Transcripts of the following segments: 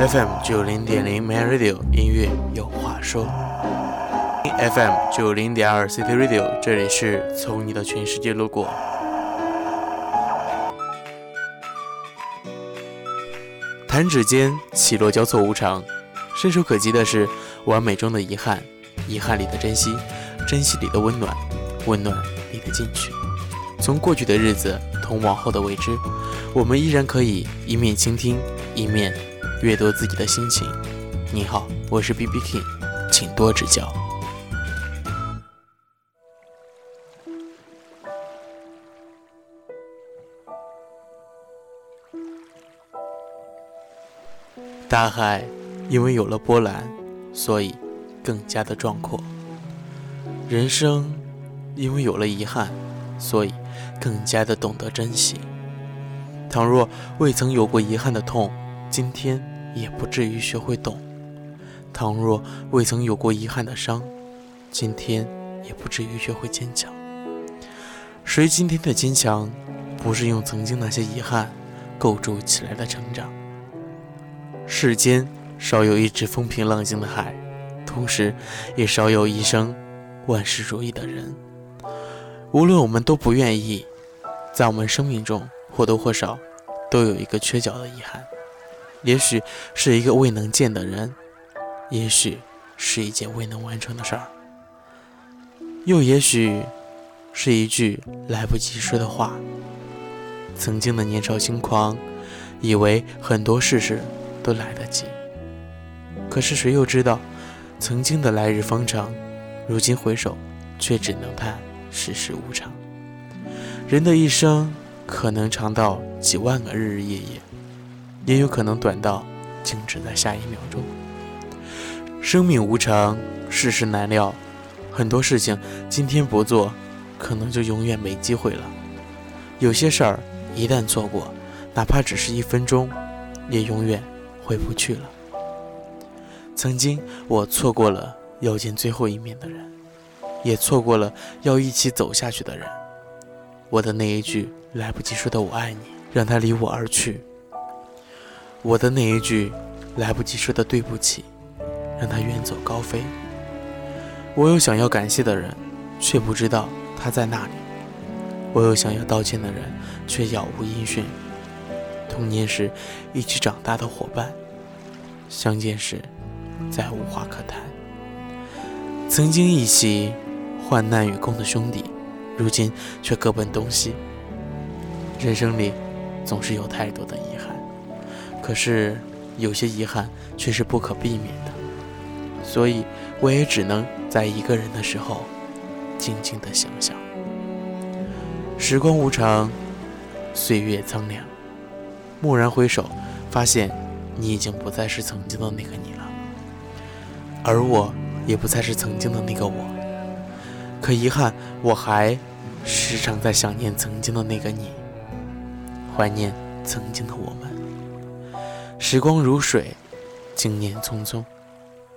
FM 九零点零 Man Radio 音乐有话说，FM 九零点二 City Radio 这里是从你的全世界路过。弹指间起落交错无常，伸手可及的是完美中的遗憾，遗憾里的珍惜，珍惜里的温暖，温暖里的进取。从过去的日子同往后的未知，我们依然可以一面倾听，一面阅读自己的心情。你好，我是 B B King，请多指教。大海因为有了波澜，所以更加的壮阔。人生因为有了遗憾，所以。更加的懂得珍惜。倘若未曾有过遗憾的痛，今天也不至于学会懂；倘若未曾有过遗憾的伤，今天也不至于学会坚强。谁今天的坚强，不是用曾经那些遗憾构筑起来的成长？世间少有一只风平浪静的海，同时也少有一生万事如意的人。无论我们都不愿意。在我们生命中，或多或少都有一个缺角的遗憾，也许是一个未能见的人，也许是一件未能完成的事儿，又也许是一句来不及说的话。曾经的年少轻狂，以为很多事事都来得及，可是谁又知道，曾经的来日方长，如今回首，却只能叹世事无常。人的一生可能长到几万个日日夜夜，也有可能短到静止在下一秒钟。生命无常，世事难料，很多事情今天不做，可能就永远没机会了。有些事儿一旦错过，哪怕只是一分钟，也永远回不去了。曾经我错过了要见最后一面的人，也错过了要一起走下去的人。我的那一句来不及说的“我爱你”，让他离我而去；我的那一句来不及说的“对不起”，让他远走高飞。我有想要感谢的人，却不知道他在那里；我有想要道歉的人，却杳无音讯。童年时一起长大的伙伴，相见时再无话可谈；曾经一起患难与共的兄弟。如今却各奔东西。人生里总是有太多的遗憾，可是有些遗憾却是不可避免的，所以我也只能在一个人的时候静静的想想。时光无常，岁月苍凉，蓦然回首，发现你已经不再是曾经的那个你了，而我也不再是曾经的那个我。可遗憾，我还。时常在想念曾经的那个你，怀念曾经的我们。时光如水，经年匆匆，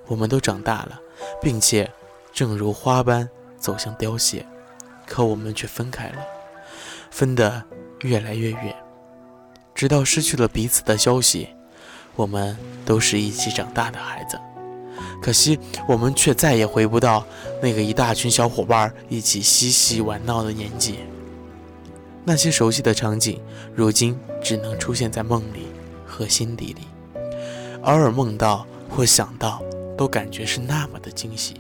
我们都长大了，并且正如花般走向凋谢，可我们却分开了，分得越来越远，直到失去了彼此的消息。我们都是一起长大的孩子。可惜，我们却再也回不到那个一大群小伙伴一起嬉戏玩闹的年纪。那些熟悉的场景，如今只能出现在梦里和心底里，偶尔梦到或想到，都感觉是那么的惊喜。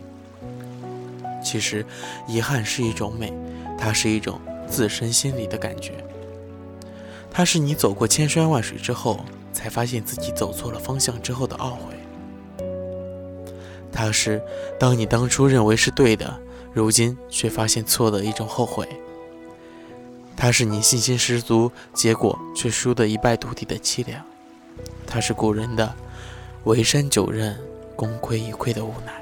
其实，遗憾是一种美，它是一种自身心里的感觉，它是你走过千山万水之后，才发现自己走错了方向之后的懊悔。它是当你当初认为是对的，如今却发现错的一种后悔。它是你信心十足，结果却输得一败涂地的凄凉。它是古人的“为山九仞，功亏一篑”的无奈，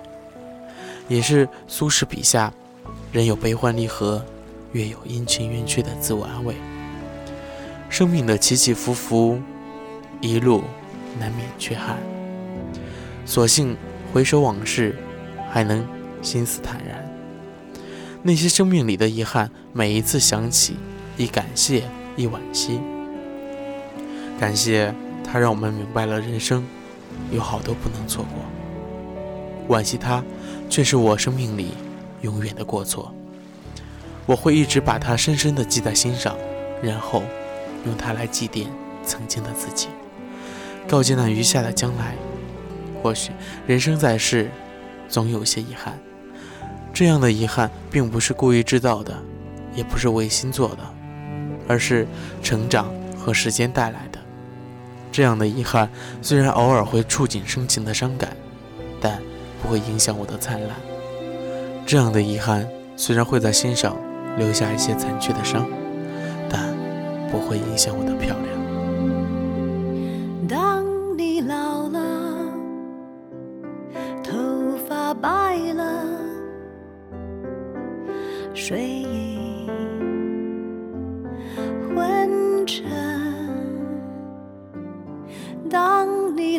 也是苏轼笔下“人有悲欢离合，月有阴晴圆缺”的自我安慰。生命的起起伏伏，一路难免缺憾，所幸。回首往事，还能心思坦然。那些生命里的遗憾，每一次想起，亦感谢，亦惋惜。感谢它让我们明白了人生有好多不能错过。惋惜他，却是我生命里永远的过错。我会一直把它深深的记在心上，然后用它来祭奠曾经的自己，告诫那余下的将来。或许人生在世，总有些遗憾。这样的遗憾，并不是故意制造的，也不是违心做的，而是成长和时间带来的。这样的遗憾，虽然偶尔会触景生情的伤感，但不会影响我的灿烂。这样的遗憾，虽然会在心上留下一些残缺的伤，但不会影响我的漂亮。当你老了，头发白了，睡意